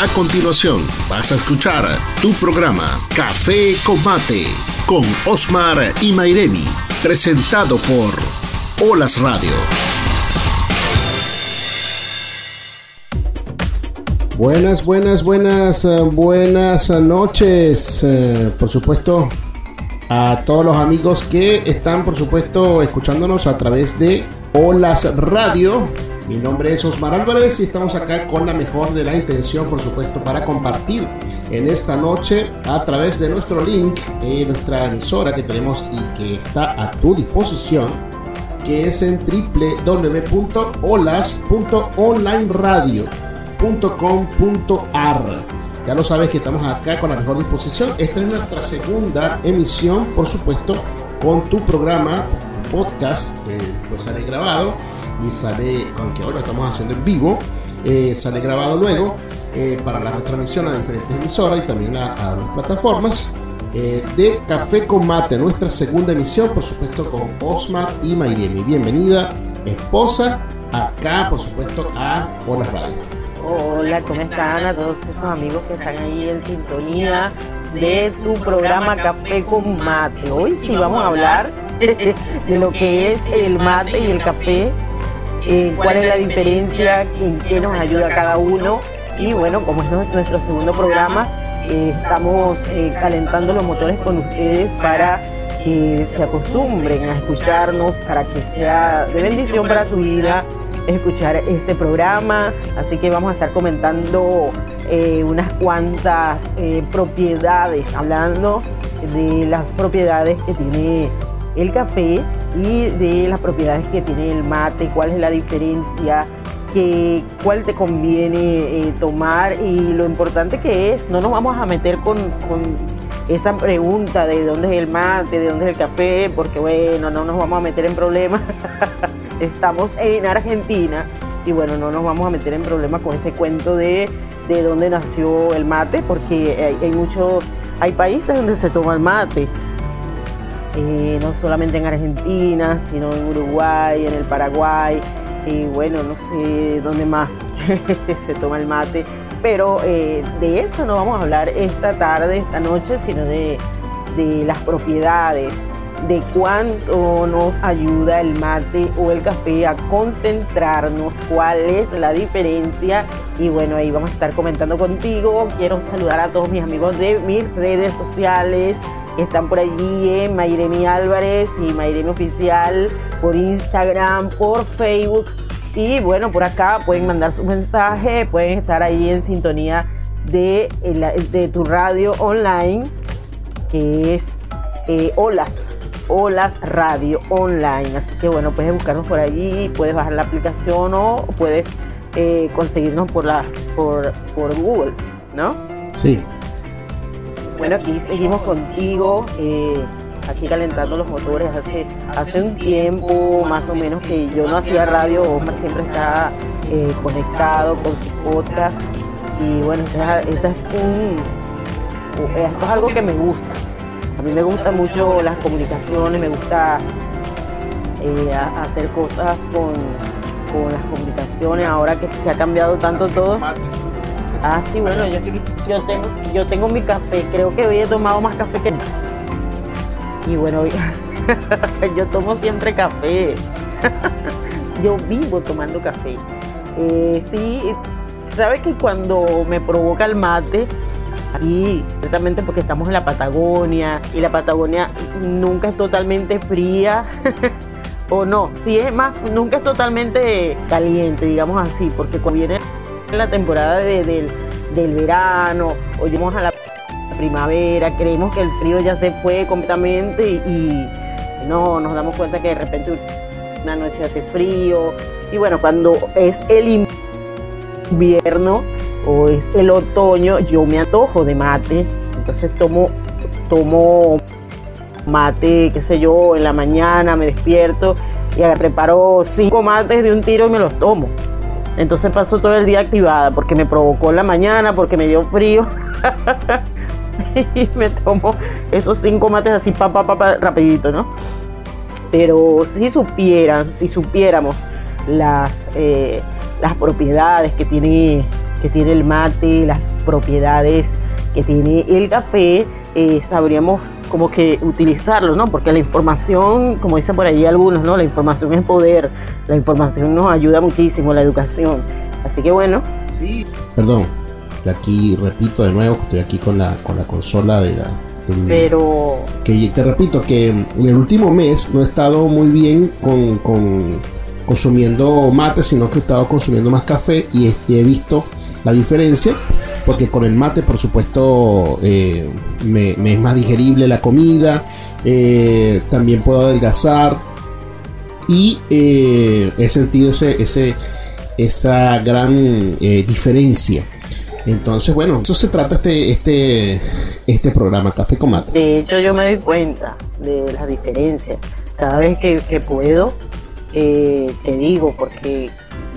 A continuación, vas a escuchar tu programa Café con Mate con Osmar y Mairemi, presentado por Olas Radio. Buenas, buenas, buenas, eh, buenas noches. Eh, por supuesto, a todos los amigos que están, por supuesto, escuchándonos a través de Olas Radio. Mi nombre es Osmar Álvarez y estamos acá con la mejor de la intención, por supuesto, para compartir en esta noche a través de nuestro link, eh, nuestra emisora que tenemos y que está a tu disposición, que es en www.olas.onlineradio.com.ar. Ya lo sabes que estamos acá con la mejor disposición. Esta es nuestra segunda emisión, por supuesto, con tu programa podcast, que pues sale grabado y sale, aunque ahora estamos haciendo en vivo, eh, sale grabado luego eh, para la retransmisión a diferentes emisoras y también a, las plataformas. Eh, de Café con Mate, nuestra segunda emisión, por supuesto, con Osmar y Mayremi. Bienvenida, esposa, acá, por supuesto, a Hola Radio. Hola, ¿cómo están a todos esos amigos que están ahí en sintonía de tu programa Café con Mate? Hoy sí vamos a hablar de lo que es el mate y el café, eh, cuál es la diferencia, en qué nos ayuda cada uno. Y bueno, como es nuestro segundo programa, eh, estamos eh, calentando los motores con ustedes para que se acostumbren a escucharnos, para que sea de bendición para su vida. escuchar este programa, así que vamos a estar comentando eh, unas cuantas eh, propiedades, hablando de las propiedades que tiene el café y de las propiedades que tiene el mate, cuál es la diferencia, que, cuál te conviene eh, tomar y lo importante que es, no nos vamos a meter con, con esa pregunta de dónde es el mate, de dónde es el café, porque bueno, no nos vamos a meter en problemas. estamos en Argentina y bueno, no nos vamos a meter en problemas con ese cuento de, de dónde nació el mate, porque hay, muchos, hay países donde se toma el mate. Eh, no solamente en Argentina, sino en Uruguay, en el Paraguay, y bueno, no sé dónde más se toma el mate, pero eh, de eso no vamos a hablar esta tarde, esta noche, sino de, de las propiedades de cuánto nos ayuda el mate o el café a concentrarnos, cuál es la diferencia. Y bueno, ahí vamos a estar comentando contigo. Quiero saludar a todos mis amigos de mis redes sociales están por allí en Mayremi Álvarez y Mayremi Oficial, por Instagram, por Facebook. Y bueno, por acá pueden mandar su mensaje, pueden estar ahí en sintonía de, de tu radio online, que es eh, Olas Olas Radio Online. Así que bueno, puedes buscarnos por allí, puedes bajar la aplicación o puedes eh, conseguirnos por, la, por, por Google, ¿no? Sí. Bueno, aquí seguimos contigo, eh, aquí calentando los motores. Hace, hace un tiempo más o menos que yo no hacía radio, Omar siempre está eh, conectado con sus podcast. Y bueno, esto es, un, esto es algo que me gusta a mí me gustan mucho las comunicaciones, me gusta eh, hacer cosas con, las comunicaciones, ahora que, ha cambiado tanto todo. Ah, sí, bueno, yo, tengo, yo tengo mi café, creo que hoy he tomado más café que... Y bueno, yo tomo siempre café. yo vivo tomando café. Eh, sí, sabes que cuando me provoca el mate, aquí, ciertamente porque estamos en la Patagonia y la Patagonia nunca es totalmente fría. o no, si es más, nunca es totalmente caliente, digamos así, porque cuando viene la temporada del, verano o llegamos a la primavera, creemos que el frío ya se fue completamente y, no, nos damos cuenta que de repente una noche hace frío y bueno, cuando es el invierno, o es el otoño, yo me antojo de mate, entonces tomo, tomo mate, qué sé yo, en la mañana me despierto y preparo cinco mates de un tiro y me los tomo. Entonces paso todo el día activada porque me provocó en la mañana, porque me dio frío. y me tomo esos cinco mates así, pa, pa, pa, rapidito, ¿no? Pero si supieran, si supiéramos las, eh, las propiedades que tiene que tiene el mate, las propiedades que tiene el café, eh, sabríamos como que utilizarlo, ¿no? Porque la información, como dicen por ahí algunos, ¿no? La información es poder, la información nos ayuda muchísimo, la educación. Así que bueno. Sí. Perdón, aquí repito de nuevo, estoy aquí con la, con la consola de la... Pero... Que te repito que en el último mes no he estado muy bien con, con consumiendo mate, sino que he estado consumiendo más café y he visto la diferencia porque con el mate, por supuesto, eh, me, es más digerible la comida, eh, también puedo adelgazar y eh, he sentido ese, ese, esa gran diferencia. Entonces, bueno, eso se trata este, este, este programa, Café con Mate. De hecho, yo me doy cuenta de la diferencia. Cada vez que puedo, te digo, porque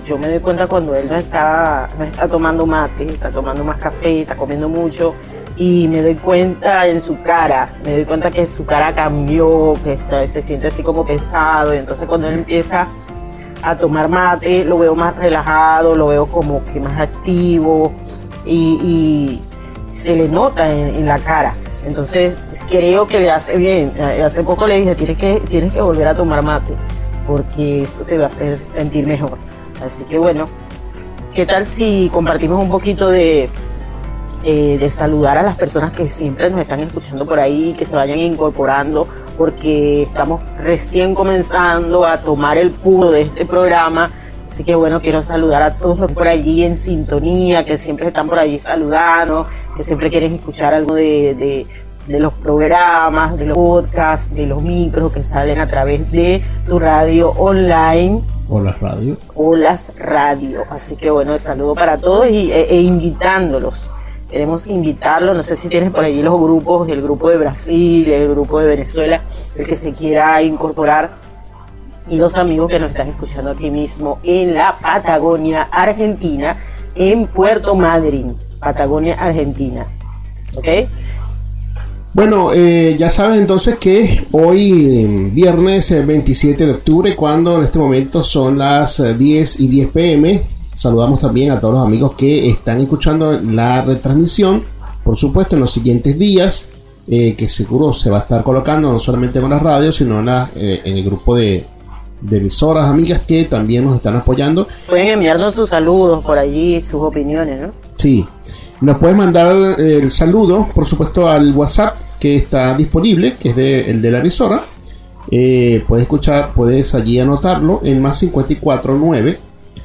yo me doy cuenta cuando él no está, no está tomando mate, está tomando más café, está comiendo mucho y me doy cuenta en su cara, me doy cuenta que su cara cambió, que está, se siente así como pesado y entonces cuando él empieza a tomar mate lo veo más relajado, lo veo como que más activo y, se le nota en, la cara. Entonces creo que le hace bien. Hace poco le dije, tienes que, tienes que volver a tomar mate porque eso te va a hacer sentir mejor. Así que bueno, ¿qué tal si compartimos un poquito de, eh, de saludar a las personas que siempre nos están escuchando por ahí, que se vayan incorporando, porque estamos recién comenzando a tomar el puro de este programa. Así que bueno, quiero saludar a todos los por allí en sintonía, que siempre están por allí saludando, que siempre quieren escuchar algo de, de los programas, de los podcasts, de los micros que salen a través de tu radio online Olas Radio. Olas Radio. Así que bueno, el saludo para todos y, e, e, invitándolos. Queremos invitarlos, no sé si tienes por allí los grupos, el grupo de Brasil, el grupo de Venezuela, el que se quiera incorporar y los amigos que nos están escuchando aquí mismo en la Patagonia Argentina, en Puerto Madryn, Patagonia Argentina. ¿Ok? Bueno, eh, ya sabes entonces que hoy, viernes 27 de octubre, cuando en este momento son las 10 y 10 pm, saludamos también a todos los amigos que están escuchando la retransmisión, por supuesto en los siguientes días, eh, que seguro se va a estar colocando no solamente en las radios, sino en, eh, en el grupo de, de emisoras, amigas que también nos están apoyando. Pueden enviarnos sus saludos por allí, sus opiniones, ¿no? Sí. Nos puedes mandar el saludo, por supuesto, al WhatsApp que está disponible, que es de, el de la emisora. Eh, puedes escuchar, puedes allí anotarlo en más 549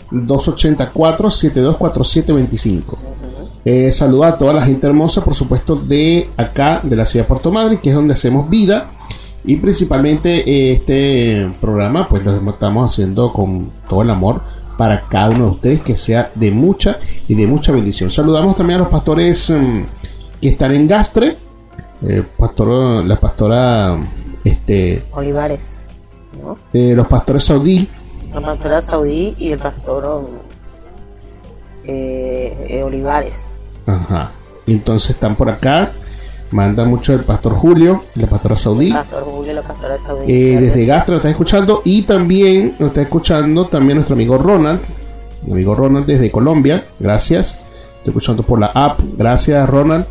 284 724725. Eh, saluda a toda la gente hermosa, por supuesto, de acá, de la ciudad de Puerto Madre, que es donde hacemos vida. Y principalmente eh, este programa, pues lo estamos haciendo con todo el amor para cada uno de ustedes, que sea de mucha y de mucha bendición. Saludamos también a los pastores mm, que están en Gastre, eh, pastor, la pastora este Olivares, eh, los pastores saudí. La pastora saudí y el pastor eh, Olivares. Ajá. Entonces están por acá. Manda mucho el pastor Julio, la pastora saudí. pastor Julio, la pastora saudí. desde Gastre nos está escuchando y también nos está escuchando también nuestro amigo Ronald. Mi amigo Ronald desde Colombia. Gracias. Estoy escuchando por la app. Gracias, Ronald.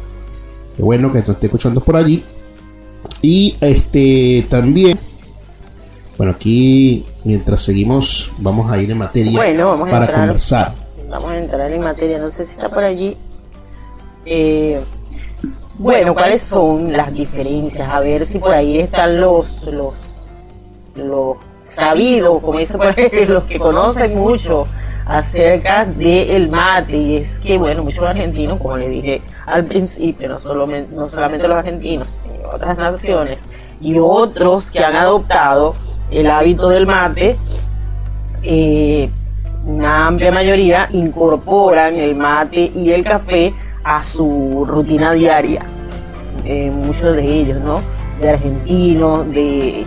Qué bueno que te esté escuchando por allí. Y este también, bueno, aquí mientras seguimos, vamos a ir en materia para conversar. Vamos a entrar en materia, no sé si está por allí. Eh, bueno, ¿cuáles son las diferencias? A ver si por ahí están los, los, los sabidos, como dicen por ahí, los que conocen mucho acerca del mate. Y es que, bueno, muchos argentinos, como le dije al principio, no, solo, no solamente los argentinos, sino otras naciones y otros que han adoptado el hábito del mate, eh, una amplia mayoría incorporan el mate y el café a su rutina diaria. Eh, muchos de ellos, ¿no? De argentinos, de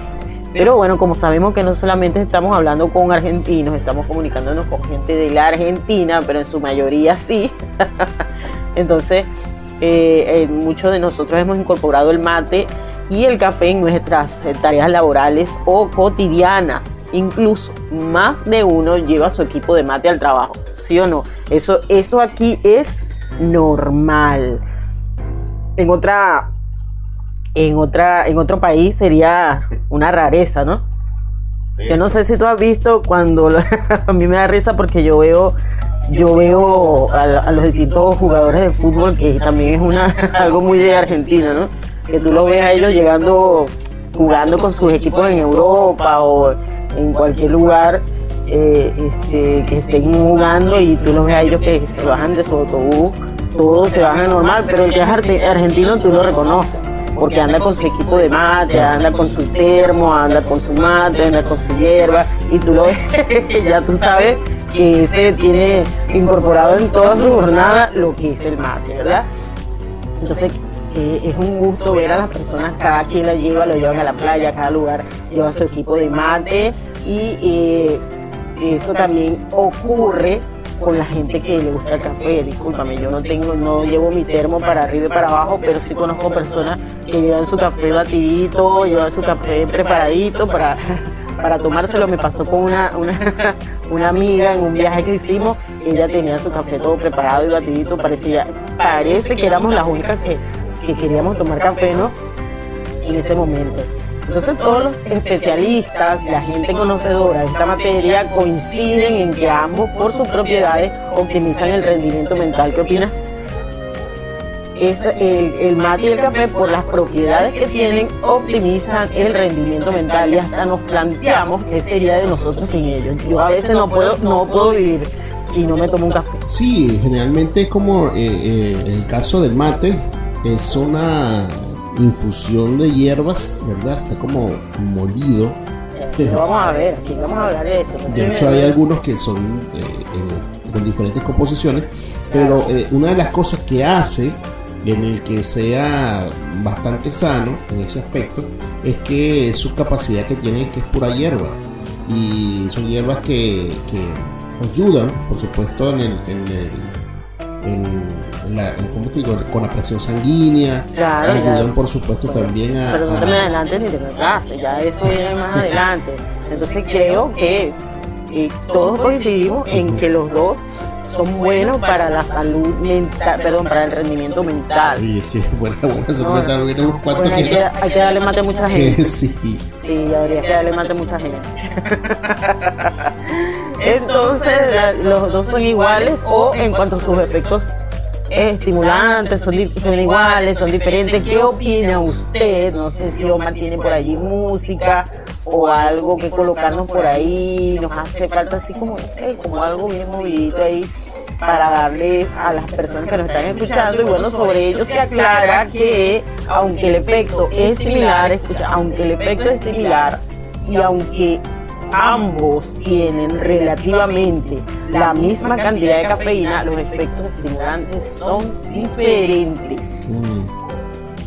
pero bueno, como sabemos que no solamente estamos hablando con argentinos, estamos comunicándonos con gente de la Argentina, pero en su mayoría sí. Entonces, eh, eh, muchos de nosotros hemos incorporado el mate y el café en nuestras tareas laborales o cotidianas. Incluso más de uno lleva su equipo de mate al trabajo, ¿sí o no? Eso, eso aquí es normal. En otra, en otra, en otro país sería una rareza, ¿no? Yo no sé si tú has visto cuando a mí me da risa porque yo veo yo veo a, los distintos jugadores de fútbol que también es una algo muy de Argentina, ¿no? Que tú lo ves a ellos llegando jugando con sus equipos en Europa o en cualquier lugar eh, este, que estén jugando y tú los ves a ellos que se bajan de su autobús, todos se bajan normal, pero el que es argentino tú lo reconoces, porque anda con su equipo de mate, anda con su termo, anda con su mate, anda con su hierba, y tú lo ves, ya tú sabes que ese tiene incorporado en toda su jornada lo que es el mate, ¿verdad? Entonces, eh, es un gusto ver a las personas, cada quien lo lleva, lo llevan a la playa, a cada lugar lleva su equipo de mate y eh, eso también ocurre con la gente que le gusta el café. Discúlpame, yo no tengo, no llevo mi termo para arriba y para abajo, pero sí conozco personas que llevan su café batidito, llevan su café preparadito para, para tomárselo. Me pasó con una, una, una amiga en un viaje que hicimos, ella tenía su café todo preparado y batidito, parecía, parece que éramos las únicas que, que queríamos tomar café, ¿no? En ese momento. Entonces todos los especialistas, la gente conocedora de esta materia coinciden en que ambos por sus propiedades optimizan el rendimiento mental. ¿Qué opinas? Es el, mate y el café por las propiedades que tienen optimizan el rendimiento mental y hasta nos planteamos qué sería de nosotros sin ellos. Yo a veces no puedo, no puedo vivir si no me tomo un café. Sí, generalmente es como eh, eh, el caso del mate, es una infusión de hierbas, ¿verdad? Está como molido. vamos a ver, aquí vamos a hablar de eso. De hecho, hay algunos que son eh, eh, con diferentes composiciones, pero eh, una de las cosas que hace en el que sea bastante sano en ese aspecto es que su capacidad que tiene que es pura hierba y son hierbas que, ayudan por supuesto en el, en el la, con la presión sanguínea, ayudan por supuesto también a... Pero no te me adelantes ni te me ya eso viene más adelante. Entonces creo que eh, todos coincidimos en que los dos son buenos para la salud mental, perdón, para el rendimiento mental. Sí, sí, fuera buena salud mental, unos cuantos hay, que, hay que darle mate a mucha gente. sí. Sí, habría que darle mate a mucha gente. Entonces, los dos son iguales o en cuanto a sus efectos estimulantes, son, son iguales, son diferentes. ¿Qué opina usted? No sé si Omar tiene por allí música o algo que colocarnos por ahí. Nos hace falta así como, no sé, como algo bien movidito ahí para darles a las personas que nos están escuchando y bueno, sobre ello se aclara que aunque el efecto es similar, escucha, aunque el efecto es similar y aunque ambos tienen relativamente la misma cantidad de cafeína, los efectos estimulantes son diferentes. Mm.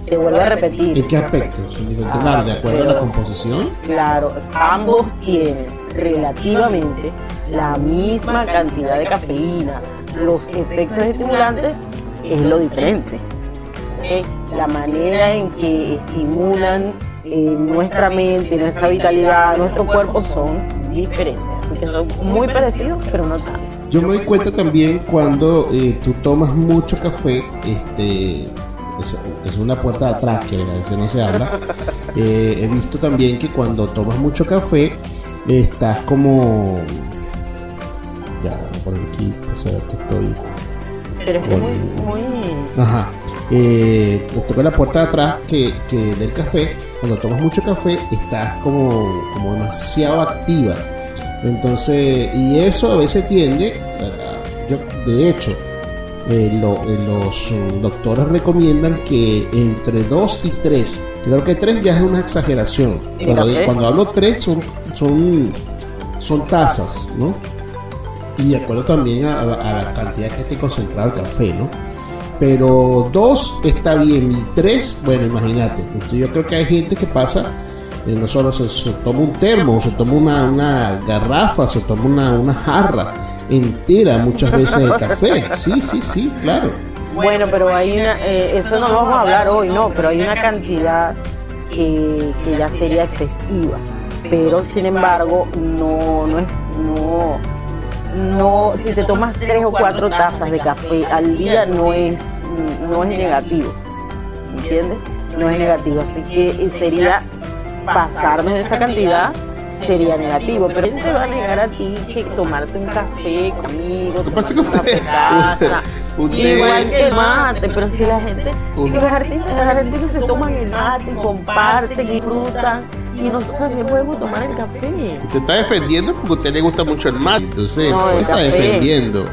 Te vuelvo a repetir. ¿En qué aspecto? ¿Son ¿De acuerdo a la composición? Claro, ambos tienen relativamente la misma cantidad de cafeína. Los efectos estimulantes es lo diferente. La manera en que estimulan eh, nuestra mente, nuestra vitalidad, nuestro cuerpo son diferentes. Así que son muy parecidos, pero no tanto. Yo me doy cuenta también cuando eh, tú tomas mucho café, este, es, una puerta de atrás que a veces no se habla. Eh, he visto también que cuando tomas mucho café, estás como. Ya, por aquí, o sea, que estoy. Pero es muy, muy. Ajá. Eh, toca la puerta de atrás que, que del café cuando tomas mucho café estás como, como demasiado activa. Entonces, y eso a veces tiende, yo, de hecho, eh, eh, los doctores recomiendan que entre 2 y 3, creo que 3 ya es una exageración. Cuando, hablo 3 son, son, son tazas, ¿no? Y de acuerdo también a, a la cantidad que esté concentrado el café, ¿no? Pero dos está bien y tres, bueno, imagínate. yo creo que hay gente que pasa, eh, no solo se, toma un termo, se toma una, garrafa, se toma una, una jarra entera muchas veces de café. Sí, sí, sí, claro. Bueno, pero hay una, eh, eso no vamos a hablar hoy, no, pero hay una cantidad que, que ya sería excesiva. Pero sin embargo, no, no es, no, no, si te tomas tres o cuatro tazas de café al día no es, no es negativo, ¿entiendes? No es negativo, así que sería pasarme de esa cantidad sería negativo, pero él te va a negar a ti que tomarte un café conmigo, tomarte un café casa, igual que el mate, pero si la gente, si los argentinos, se toman el mate, comparten, disfrutan, y nosotros también podemos tomar el café. Usted está defendiendo porque a usted le gusta mucho el mate, entonces no, está defendiendo.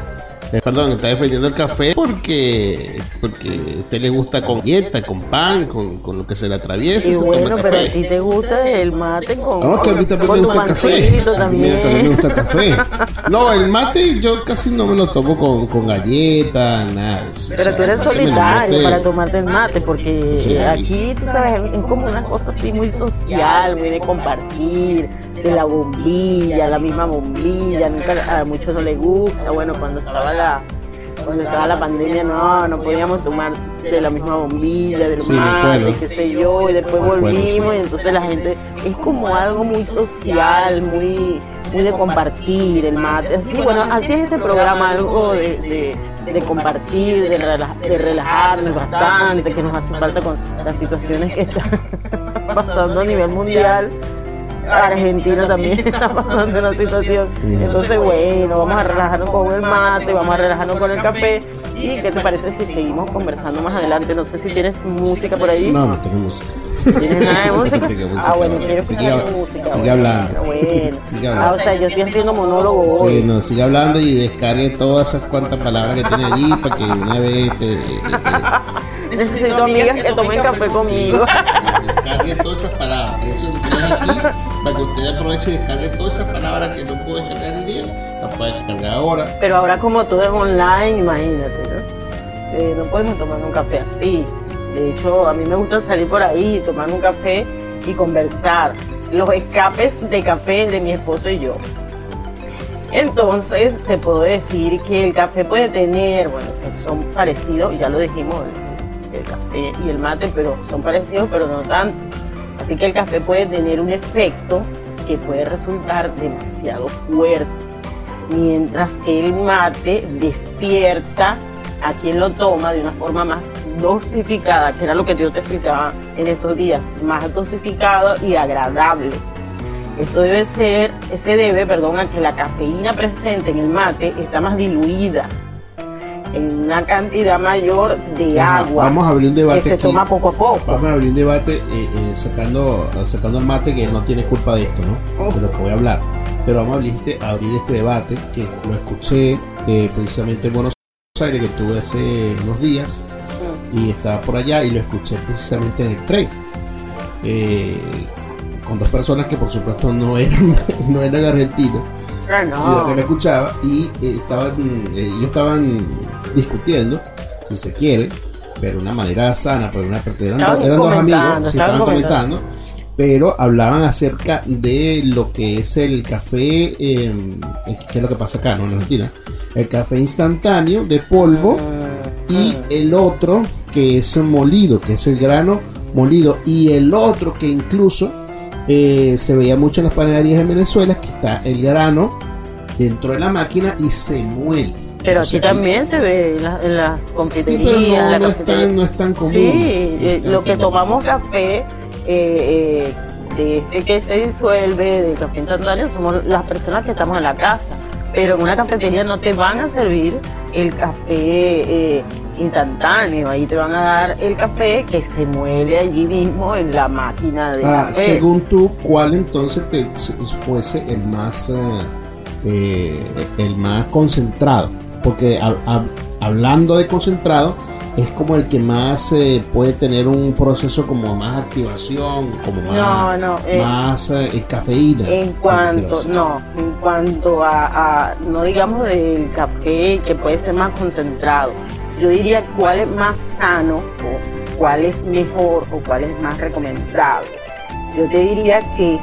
Perdón, está defendiendo el café porque porque a usted le gusta con dieta, con pan, con, con lo que se le atraviesa. Y bueno, pero a ti te gusta el mate con, no, que a mí también me gusta el café. También. también me gusta el café. No, el mate yo casi no me lo tomo con, con galletas, nada. Pero tú eres solitario para tomarte el mate porque aquí, tú sabes, es como una cosa así muy social, muy de compartir, de la bombilla, la misma bombilla, nunca, a muchos no les gusta. Bueno, cuando estaba cuando estaba la pandemia no, no podíamos tomar de la misma bombilla, del sí, mate, qué sé yo, y después volvimos y entonces la gente es como algo muy social, muy, muy de compartir el mate. Así, bueno, así es este programa, algo de, de, compartir, de, de relajarnos bastante, que nos hace falta con las situaciones que están pasando a nivel mundial. Argentina también está pasando una situación. Entonces, bueno, vamos a relajarnos con el mate, vamos a relajarnos con el café. ¿Y qué te parece si seguimos conversando más adelante? No sé si tienes música por ahí. No, no tengo música. ¿Tienes nada de música? ah, bueno, quiero escuchar música. Sigue hablando. Bueno. Sigue hablando. Ah, o sea, yo estoy haciendo monólogo hoy. Sí, no, sigue hablando y descargue todas esas cuantas palabras que tiene allí para que una vez te, Necesito amigas que tomen café conmigo. Descargue todas esas palabras. Eso es aquí para que usted aproveche y descargue todas esas palabras que no puede descargar el día. Las puede descargar ahora. Pero ahora como todo es online, imagínate, ¿no? Eh, no podemos tomar un café así. De hecho, a mí me gusta salir por ahí, tomar un café y conversar. Los escapes de café de mi esposo y yo. Entonces, te puedo decir que el café puede tener, bueno, son parecidos, ya lo dijimos, el café y el mate, pero son parecidos, pero no tanto. Así que el café puede tener un efecto que puede resultar demasiado fuerte, mientras que el mate despierta a quien lo toma de una forma más dosificada, que era lo que yo te explicaba en estos días, más dosificado y agradable. Esto debe ser, se debe, perdón, a que la cafeína presente en el mate está más diluida en una cantidad mayor de agua. Vamos a abrir un debate. Que se toma poco a poco. Vamos a abrir un debate eh, eh, sacando, sacando el mate que no tiene culpa de esto, ¿no? De lo que voy a hablar. Pero vamos a abrir este, abrir este debate que lo escuché eh, precisamente en Buenos Aires, que tuve hace unos días. Y estaba por allá y lo escuché precisamente en el tren. con dos personas que por supuesto no eran, no eran argentinos no. que me escuchaba y eh, estaban, eh, ellos estaban discutiendo, si se quiere, pero de una manera sana, pero una, eran, eran dos amigos, se estaban, comentando. pero hablaban acerca de lo que es el café, eh, ¿qué es lo que pasa acá, no en Argentina? El café instantáneo de polvo y mm. el otro que es molido, que es el grano molido, y el otro que incluso eh, se veía mucho en las panaderías en Venezuela que está el grano dentro de la máquina y se muele. Pero aquí también se ve en las la confiterías. no, es tan, común. Sí, eh, lo que tomamos café eh, de este que se disuelve, de café instantáneo, somos las personas que estamos en la casa. Pero en una cafetería no te van a servir el café instantáneo. Ahí te van a dar el café que se muele allí mismo en la máquina de ah, café. Según tú, ¿cuál entonces te fuese el más, eh, eh, el más concentrado? Porque hablando de concentrado, es como el que más eh, puede tener un proceso como más activación, como más, no, más cafeína. En cuanto, no, en cuanto a, no digamos del café que puede ser más concentrado, yo diría cuál es más sano o cuál es mejor o cuál es más recomendable. Yo te diría que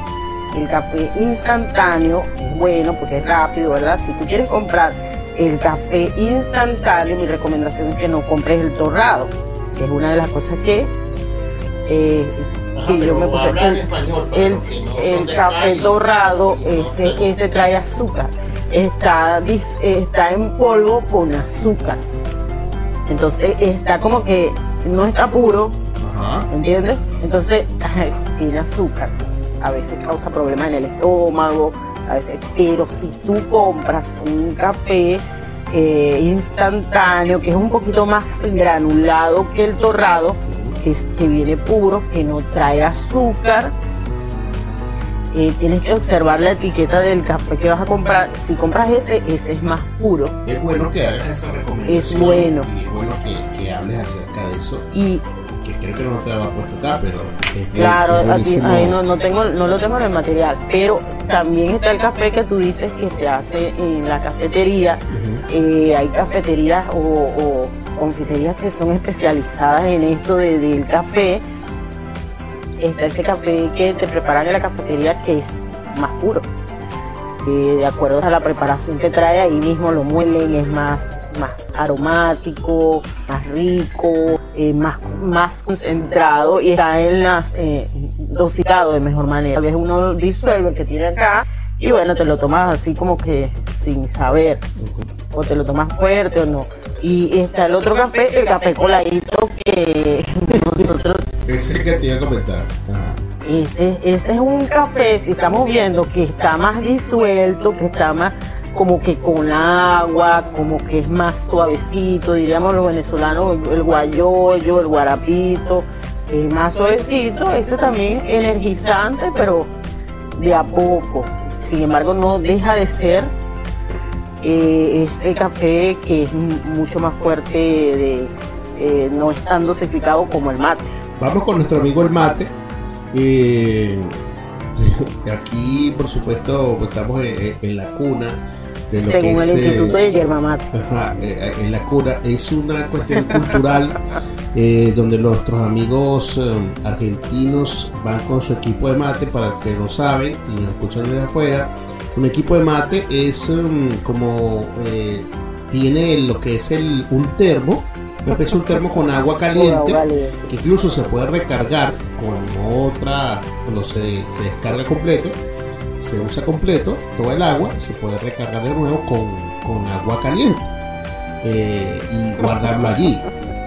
el café instantáneo es bueno porque es rápido, ¿verdad? Si tú quieres comprar el café instantáneo, mi recomendación es que no compres el torrado, que es una de las cosas que, eh, que yo me puse. El, el, café torrado, ese, ese trae azúcar está, está en polvo con azúcar. Entonces está como que no está puro, ¿entiendes? Entonces tiene azúcar. A veces causa problemas en el estómago, a veces, pero si tú compras un café eh, instantáneo, que es un poquito más granulado que el torrado, que, es, que viene puro, que no trae azúcar, eh, tienes que observar la etiqueta del café que vas a comprar. Si compras ese, ese es más puro. Es bueno que hagas esa recomendación. Es bueno. Y es bueno que, que hables acerca de eso. Y creo que no te lo va a puesto acá, pero es Claro, aquí, ahí no, no, tengo, no lo tengo en el material. Pero también está el café que tú dices que se hace en la cafetería. Eh, hay cafeterías o, o, confiterías que son especializadas en esto de, del café está ese café que te preparan en la cafetería que es más puro. Eh, de acuerdo a la preparación que trae, ahí mismo lo muelen, es más, más aromático, más rico, eh, más, más concentrado y está en las eh, dositado de mejor manera. Tal vez uno disuelve el que tiene acá y bueno, te lo tomas así como que sin saber, o te lo tomas fuerte o no. Y está el otro café, el café coladito que nosotros... Ese es el que te iba a comentar. Ese, ese es un café, si estamos viendo que está más disuelto, que está más como que con agua, como que es más suavecito, diríamos los venezolanos, el guayoyo, el guarapito, es más suavecito, ese también energizante, pero de a poco. Sin embargo, no deja de ser eh, ese café que es mucho más fuerte, de, eh, no es tan dosificado como el mate. Vamos con nuestro amigo el mate. Eh, aquí, por supuesto, estamos en, la cuna. De lo Según el Instituto de Yerba Mate. en la cuna. Es una cuestión cultural donde nuestros amigos argentinos van con su equipo de mate, para los que no saben y nos escuchan desde afuera un equipo de mate es um, como eh, tiene lo que es el, un termo, es un termo con agua caliente que incluso se puede recargar con otra, cuando se, se descarga completo, se usa completo todo el agua, se puede recargar de nuevo con, con agua caliente eh, y guardarlo allí.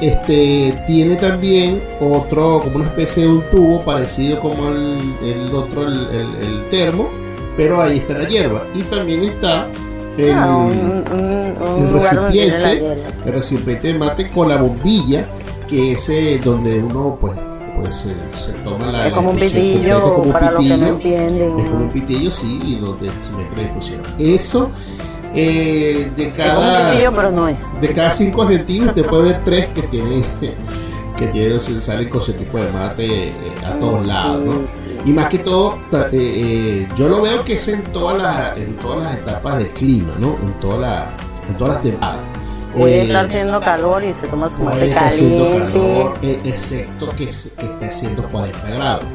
Este tiene también otro, como una especie de un tubo parecido como el, el otro, el, el termo, pero ahí está la hierba. Y también está el, ah, recipiente, el recipiente de mate con la bombilla, que es eh, donde uno pues pues eh, se toma la es como un pitillo para los que no entienden. es como un pitillo sí y donde se mete la infusión. Eso eh, de cada un pitillo, pero no es. de cada cinco argentinos usted puede ver tres que tienen que tienen, salen con ese tipo de mate eh, a todos lados, ¿no? Y más que todo, eh, eh, yo lo veo que es en todas las, en todas las etapas del clima, ¿no? En, toda la, en todas las temporadas. Puede estar haciendo calor y se toma su mate caliente. Calor, excepto que, que esté haciendo 40 grados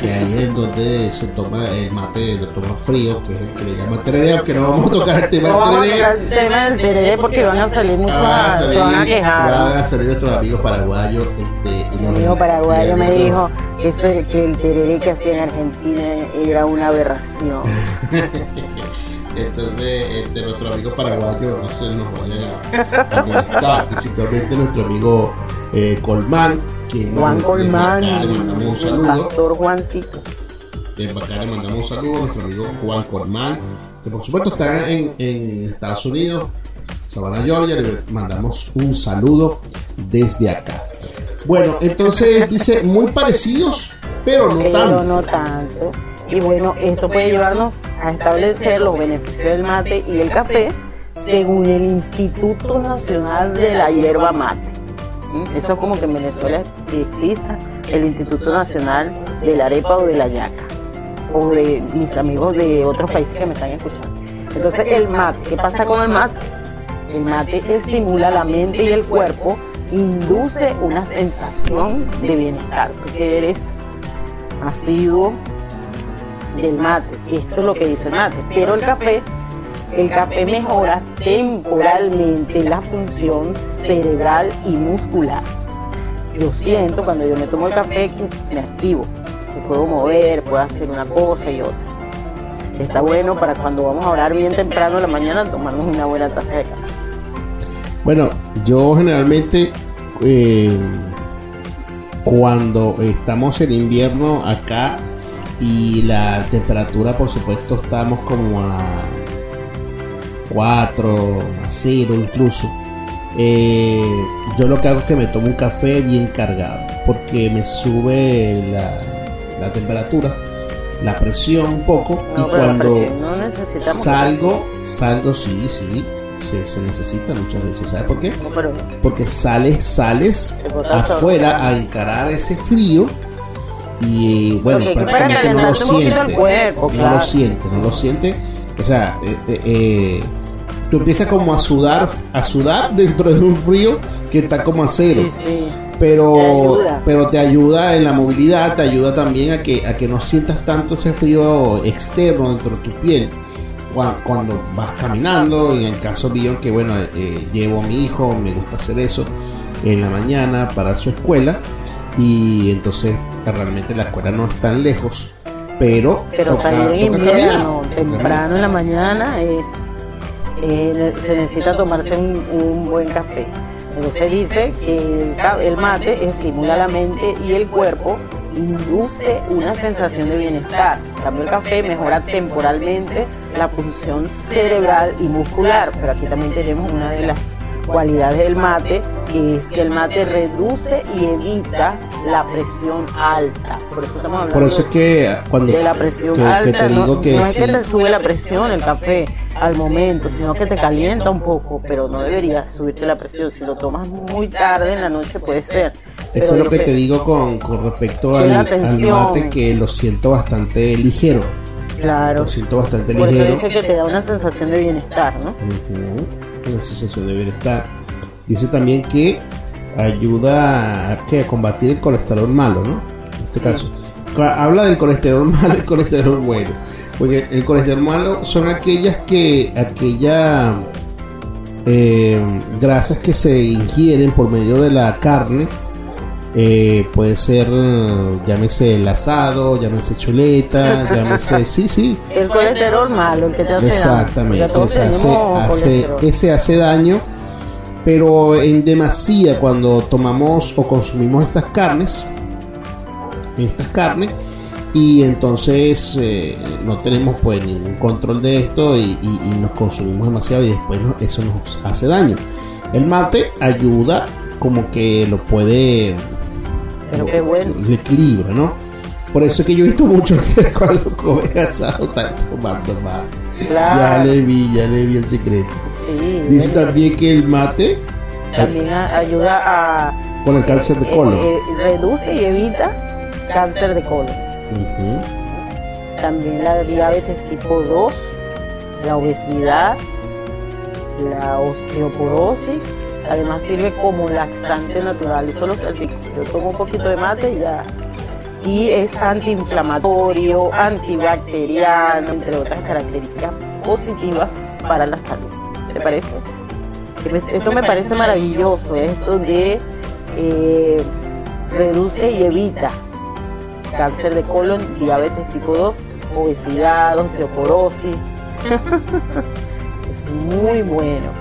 que ahí es donde se toma el mate, lo toma frío, que es el que le llama tereré, aunque no vamos a tocar el tema del tereré. No vamos a tocar el tema del tereré porque van a salir muchos, a, se van a quejar. Van a salir nuestros amigos paraguayos. Este, Mi amigo paraguayo me dijo que, eso, que el tereré que hacía en Argentina era una aberración. Entonces, este, nuestro amigo paraguayo no se nos vaya a, molestar, principalmente nuestro amigo eh, Colmán, Juan Colmán, el pastor Juancito. De acá le mandamos un saludo a nuestro amigo Juan Colmán, que por supuesto está en, en Estados Unidos, Savannah, Georgia, le mandamos un saludo desde acá. Bueno, entonces dice muy parecidos, pero no tanto. no tanto. Y bueno, esto puede llevarnos a establecer los beneficios del mate y el café según el Instituto Nacional de la Hierba Mate. Eso es como que en Venezuela exista el Instituto Nacional de la Arepa o de la Yaca, o de mis amigos de otros países que me están escuchando. Entonces, el mate, ¿qué pasa con el mate? El mate estimula la mente y el cuerpo, induce una sensación de bienestar, porque eres asiduo del mate. Esto es lo que dice el mate. Pero el café, el café mejora temporalmente la función cerebral y muscular. Yo siento cuando yo me tomo el café que me activo, que puedo mover, puedo hacer una cosa y otra. está bueno para cuando vamos a orar bien temprano en la mañana tomarnos una buena taza de café. Bueno, yo generalmente eh, cuando estamos en invierno acá y la temperatura por supuesto estamos como a 4, a 0 incluso. Eh, yo lo que hago es que me tomo un café bien cargado porque me sube la, temperatura, la presión un poco y cuando salgo, salgo, sí, sí, se, necesita muchas veces. ¿Sabes por qué? Porque sales, sales afuera a encarar ese frío y bueno, prácticamente no lo siente. No lo siente, no lo siente. O sea, eh, eh, eh, tú empiezas como a sudar, a sudar dentro de un frío que está como a cero. Pero, pero te ayuda en la movilidad, te ayuda también a que, a que no sientas tanto ese frío externo dentro de tu piel cuando vas caminando, en el caso mío que bueno, eh, llevo a mi hijo, me gusta hacer eso en la mañana para su escuela y entonces realmente la escuela no es tan lejos, pero... Pero salir en invierno, temprano en la mañana es... Eh, se necesita tomarse un, buen café. Entonces dice que el mate estimula la mente y el cuerpo induce una sensación de bienestar. En cambio, el café mejora temporalmente la función cerebral y muscular, pero aquí también tenemos una de las cualidades del mate, que es que el mate reduce y evita la presión alta. Por eso estamos hablando Por eso es que cuando de la presión alta. te digo no, que no es que te sube la presión el café al momento, sino que te calienta un poco, pero no debería subirte la presión. Si lo tomas muy tarde en la noche puede ser. Eso es lo que te digo con, con respecto al, mate, que lo siento bastante ligero. Claro. Lo siento bastante Por ligero. Eso dice que te da una sensación de bienestar, ¿no? De bienestar. Dice también que ayuda a, a combatir el colesterol malo, ¿no? En este caso. Habla del colesterol malo y el colesterol bueno. Porque el colesterol malo son aquellas que, aquella eh, grasas que se ingieren por medio de la carne eh, puede ser, llámese el asado, llámese chuleta, llámese, sí, sí. El colesterol malo, el que te hace Exactamente, hace, ese hace daño, pero en demasía cuando tomamos o consumimos estas carnes, estas carnes, y entonces eh, no tenemos pues ningún control de esto y, nos consumimos demasiado y después eso nos hace daño. El mate ayuda como que lo puede pero qué bueno. equilibra, ¿no? Por eso es que yo he visto mucho que cuando comen asado están tomando más. Ya le vi, ya le vi el secreto. Sí, Dice también que el mate también ayuda a con el cáncer de colon. Eh, eh, reduce y evita cáncer de colon. También la diabetes tipo 2, la obesidad, la osteoporosis, Además sirve como laxante natural, eso lo certifico. Yo tomo un poquito de mate y ya. Y es antiinflamatorio, antibacteriano, entre otras características positivas para la salud. ¿Te parece? Esto me parece maravilloso, esto de eh, reduce y evita cáncer de colon, diabetes tipo 2, obesidad, osteoporosis. es muy bueno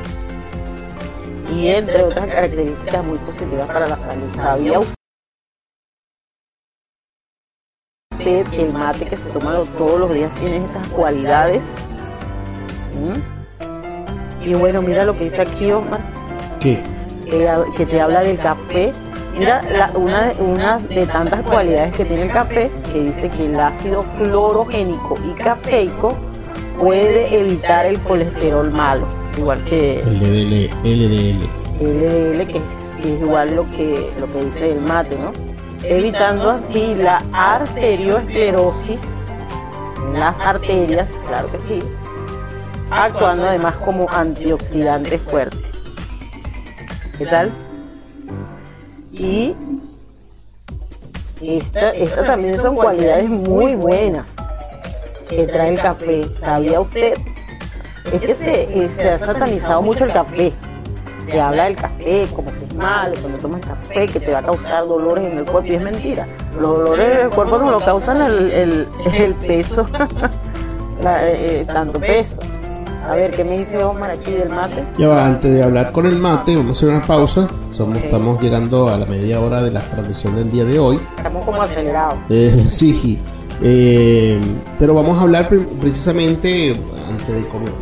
y entre otras características muy positivas para la salud. ¿Sabía usted que el mate que se toma todos los días tiene estas cualidades? ¿Mm? Y bueno, mira lo que dice aquí Omar. ¿Qué? que te habla del café. Mira, una, una de tantas cualidades que tiene el café, que dice que el ácido clorogénico y cafeico puede evitar el colesterol malo igual que LDL, LDL. LDL, que es, igual lo que, lo que dice el mate, ¿no? Evitando así la arterioesclerosis en las arterias, claro que sí, actuando además como antioxidante fuerte. ¿Qué tal? Y esta, esta también son cualidades muy buenas que trae el café. ¿Sabía usted es que se, eh, se ha satanizado mucho el café. Se habla del café como que es malo, cuando tomas café que te va a causar dolores en el cuerpo y es mentira. Los dolores del cuerpo nos lo causan el, el, peso, eh, tanto peso. A ver, ¿qué me dice Omar aquí del mate? Ya va, antes de hablar con el mate, vamos a hacer una pausa. Somos, Estamos llegando a la media hora de la transmisión del día de hoy. Estamos como acelerados. Eh, sí, eh, pero vamos a hablar precisamente, antes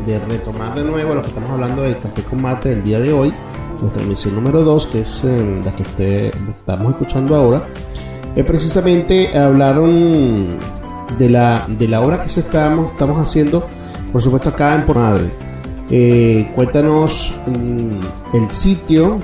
de, retomar de nuevo lo que estamos hablando del café con mate del día de hoy, nuestra emisión número 2, que es eh, la que estamos escuchando ahora, es precisamente hablaron de la, de la obra que se estamos, estamos haciendo por supuesto acá en Por Madre. Eh, cuéntanos mm, el sitio,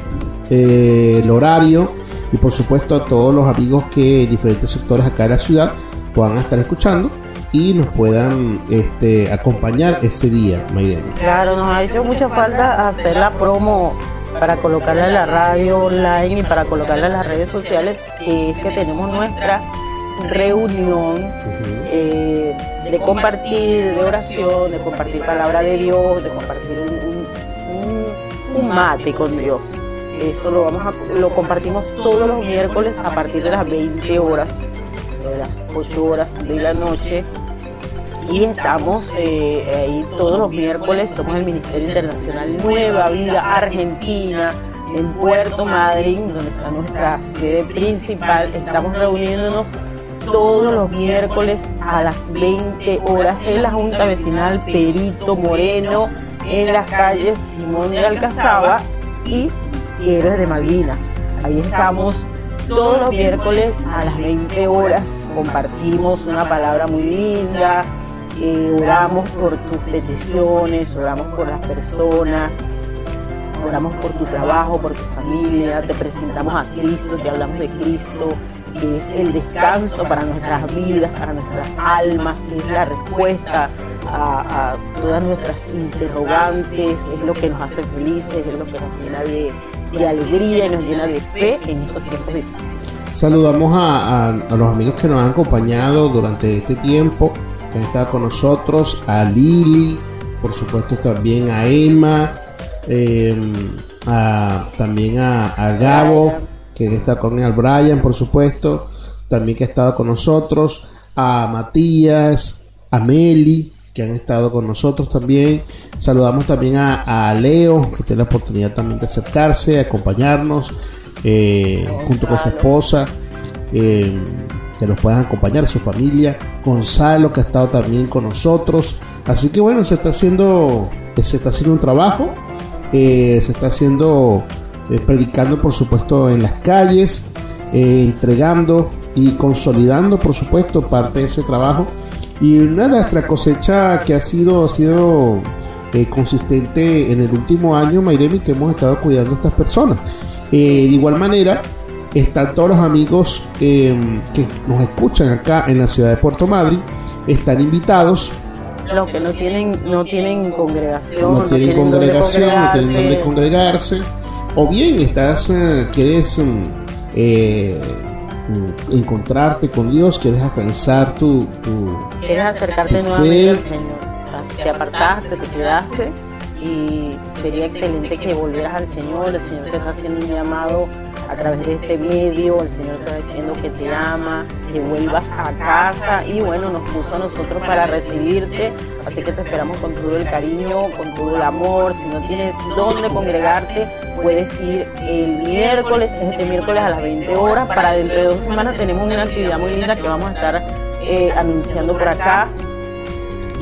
eh, el horario y por supuesto a todos los amigos que diferentes sectores acá de la ciudad puedan estar escuchando y nos puedan este, acompañar ese día, Mayrene. Claro, nos ha hecho mucha falta hacer la promo para colocarla en la radio online y para colocarla en las redes sociales, que es que tenemos nuestra reunión eh, de compartir, de oración, de compartir palabra de Dios, de compartir un, mate con Dios. Eso lo, vamos a, lo compartimos todos los miércoles a partir de las 20 horas, de las 8 horas de la noche. Y estamos eh, ahí todos los miércoles, somos el Ministerio Internacional Nueva Vida Argentina, en Puerto Madryn, donde está nuestra sede principal. Estamos reuniéndonos todos los miércoles a las 20 horas en la Junta Vecinal Perito Moreno, en las calles Simón de Alcazaba y Héroes de Malvinas. Ahí estamos todos los miércoles a las 20 horas, compartimos una palabra muy linda, eh, oramos por tus peticiones, oramos por las personas, oramos por tu trabajo, por tu familia, te presentamos a Cristo, te hablamos de Cristo, que es el descanso para nuestras vidas, para nuestras almas, es la respuesta a, todas nuestras interrogantes, es lo que nos hace felices, es lo que nos llena de, alegría y nos llena de fe en. Saludamos a, los amigos que nos han acompañado durante este tiempo, que han estado con nosotros, a Lili, por supuesto también a Emma, eh, también a, a Gabo que está con el Brian, por supuesto, también que ha estado con nosotros, a Matías, a Meli, que han estado con nosotros también. Saludamos también a, Leo, que tiene la oportunidad también de acercarse, acompañarnos, eh, junto con su esposa, eh, que nos puedan acompañar, su familia. Gonzalo, que ha estado también con nosotros. Así que bueno, se está haciendo, se está haciendo un trabajo, eh, se está haciendo eh, predicando por supuesto en las calles, eh, entregando y consolidando por supuesto parte de ese trabajo. Y una de nuestra cosecha que ha sido, ha sido eh, consistente en el último año, Mayremi, que hemos estado cuidando a estas personas. de igual manera, están todos los amigos que nos escuchan acá en la ciudad de Puerto Madryn, están invitados. Los que no tienen no tienen congregación no, tienen, congregación no tienen donde congregarse. o bien estás, eh, quieres eh, mm, encontrarte con Dios, quieres afianzar tu, tu quieres acercarte nuevamente al Señor. Te apartaste, te quedaste y sería excelente que volvieras al Señor. El Señor te está haciendo un llamado a través de este medio. El Señor está diciendo que te ama, que vuelvas a casa y bueno, nos puso a nosotros para recibirte. Así que te esperamos con todo el cariño, con todo el amor. Si no tienes dónde congregarte, puedes ir el miércoles, este miércoles a las 20 horas. Para dentro de dos semanas tenemos una actividad muy linda que vamos a estar eh, anunciando por acá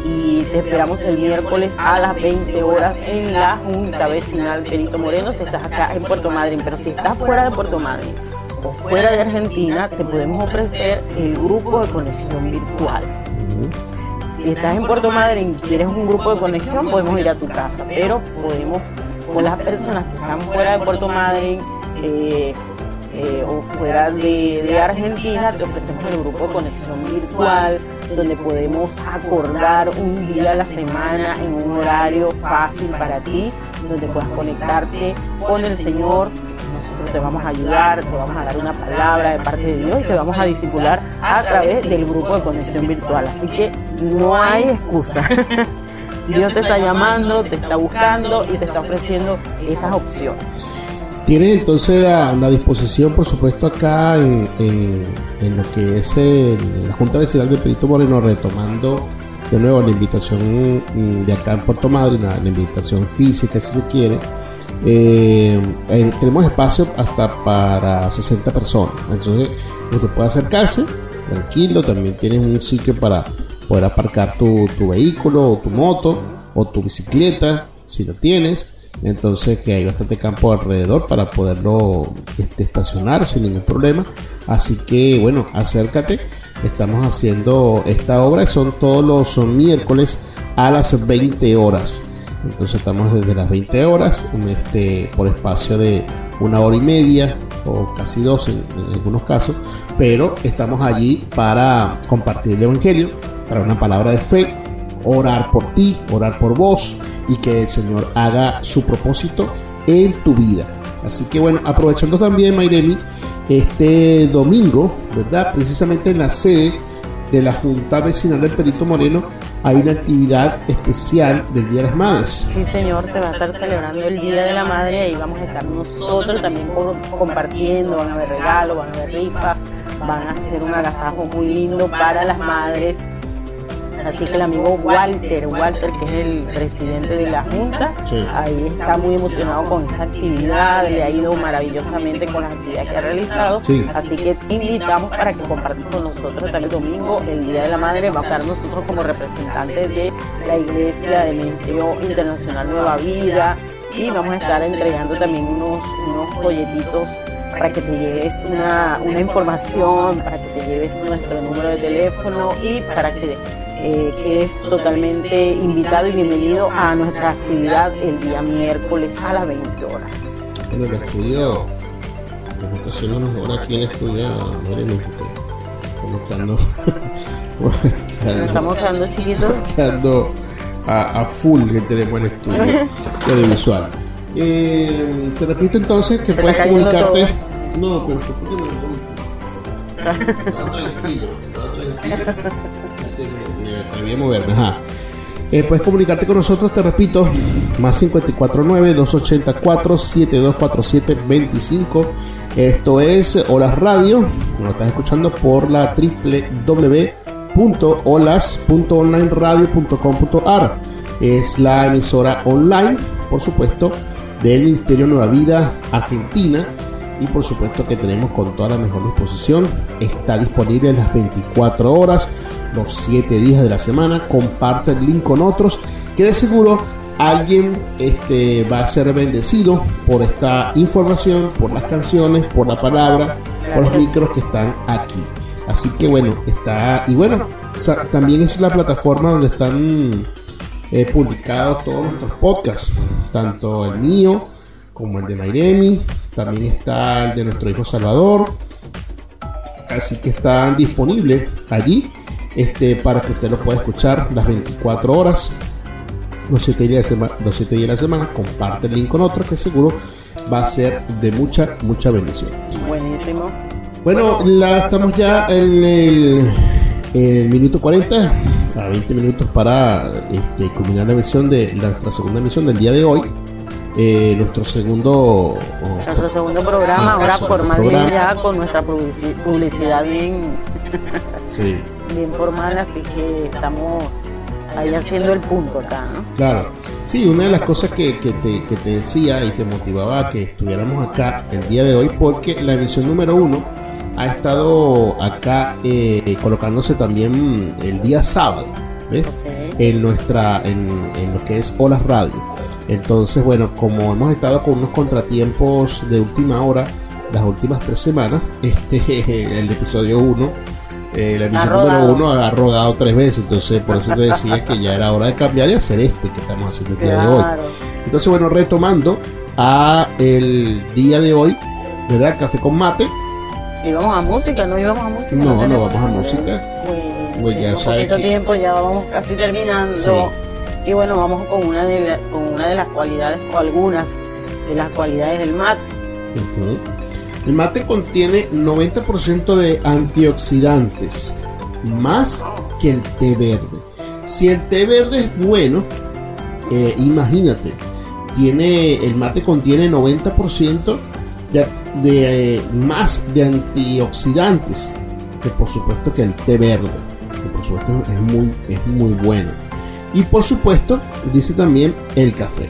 y te esperamos el miércoles a las 20 horas en la Junta Vecinal Perito Moreno si estás acá en Puerto Madryn. Pero si estás fuera de Puerto Madryn o fuera de Argentina, te podemos ofrecer el grupo de conexión virtual. Si estás en Puerto Madryn y quieres un grupo de conexión, podemos ir a tu casa, pero podemos, con las personas que están fuera de Puerto Madryn, eh, eh, o fuera de, Argentina, te ofrecemos el grupo de conexión virtual, donde podemos acordar un día a la semana en un horario fácil para ti, donde puedas conectarte con el Señor. Nosotros te vamos a ayudar, te vamos a dar una palabra de parte de Dios y te vamos a discipular a través del grupo de conexión virtual. Así que no hay excusa. Dios te está llamando, te está buscando y te está ofreciendo esas opciones. Tiene entonces la, disposición, por supuesto, acá en, lo que es la Junta Vecinal de Perito Moreno, retomando de nuevo la invitación mm, de acá en Puerto Madryn, la, la invitación física si se quiere. Eh, eh, tenemos espacio hasta para 60 personas. Entonces, usted puede acercarse tranquilo. También tienes un sitio para poder aparcar tu, tu vehículo o tu moto o tu bicicleta, si lo tienes. Entonces, que hay bastante campo alrededor para poderlo este, estacionar sin ningún problema. Así que, bueno, acércate. Estamos haciendo esta obra. Son todos los miércoles a las 20 horas. Entonces estamos desde las 20 horas, este, por espacio de una hora y media o casi dos en, en algunos casos, pero estamos allí para compartir el Evangelio, para una palabra de fe, orar por ti, orar por vos y que el Señor haga su propósito en tu vida. Así que bueno, aprovechando también, Mayremi, este domingo, ¿verdad? Precisamente en la sede de la Junta Vecinal del Perito Moreno hay una actividad especial del Día de las Madres. Sí, señor, se va a estar celebrando el Día de la Madre y vamos a estar nosotros también compartiendo, van a haber regalos, van a haber rifas, van a hacer un agasajo muy lindo para las madres. Así que el amigo Walter, Walter que es el presidente de la Junta, Sí. ahí está muy emocionado con esa actividad, le ha ido maravillosamente con las actividades que ha realizado. Sí. Así que te invitamos para que compartas con nosotros también el domingo, el Día de la Madre, va a estar nosotros como representantes de la Iglesia del Ministerio Internacional Nueva Vida y vamos a estar entregando también unos, unos folletitos para que te lleves una, una información, para que te lleves nuestro número de teléfono y para que eh, quedes totalmente invitado y bienvenido a nuestra actividad el día miércoles a las 20 horas. En el estudio, en ocasiones ahora aquí en estudio, miren, estamos quedando, Nos quedando, estamos quedando chiquitos. quedando a, a full que tenemos en el estudio audiovisual. Eh, te repito entonces que Se puedes comunicarte. No, pero creo que me lo tranquilo, tranquilo. Atreví a moverme, ajá. Eh, puedes comunicarte con nosotros, te repito, más 549-284-7247-25. Esto es Olas Radio, nos estás escuchando por la www.olas.onlineradio.com.ar. Es la emisora online, por supuesto, del Ministerio Nueva Vida Argentina. Y por supuesto que tenemos con toda la mejor disposición. Está disponible las 24 horas, los 7 días de la semana. Comparte el link con otros. Que de seguro alguien este, va a ser bendecido por esta información, por las canciones, por la palabra, por los micros que están aquí. Así que bueno, está. Y bueno, también es la plataforma donde están eh, publicados todos nuestros podcasts, tanto el mío como el de Mairemi, también está el de nuestro hijo Salvador, así que están disponibles allí este, para que usted lo pueda escuchar las 24 horas, los 7 días de, sema- los siete días de la semana, comparte el link con otro que seguro va a ser de mucha, mucha bendición. Buenísimo. Bueno, la, estamos ya en el, en el minuto 40, a 20 minutos para este, culminar la emisión de nuestra segunda emisión del día de hoy. Eh, nuestro segundo. oh, Nuestro segundo programa, ahora Nuestro formal ya con nuestra publici- publicidad bien, sí, bien formal, así que estamos ahí haciendo el punto acá, ¿no? claro. Sí, una de las cosas que, que te, que te decía y te motivaba a que estuviéramos acá el día de hoy, porque la emisión número uno ha estado acá eh, colocándose también el día sábado, ¿ves? En nuestra en, en lo que es Olas Radio. Entonces, bueno, como hemos estado con unos contratiempos de última hora, las últimas tres semanas, este el episodio 1, la emisión rodado. número 1 ha rodado tres veces, entonces por eso te decía que ya era hora de cambiar y hacer este que estamos haciendo el día de hoy. Entonces, bueno, retomando a el día de hoy, ¿verdad? Café con mate. Íbamos a música, no íbamos a música. No, no vamos a música. Bueno, Pues ya sabes que- tiempo, ya vamos casi terminando. Sí. Y bueno, vamos con una de la- con una de las cualidades o algunas de las cualidades del mate. Ujú. El mate contiene 90% de antioxidantes, más que el té verde. Si el té verde es bueno, eh, imagínate, tiene el mate contiene 90% de, eh, más de antioxidantes que por supuesto que el té verde. Que por por supuesto es muy, es muy bueno. Y por supuesto, dice también el café.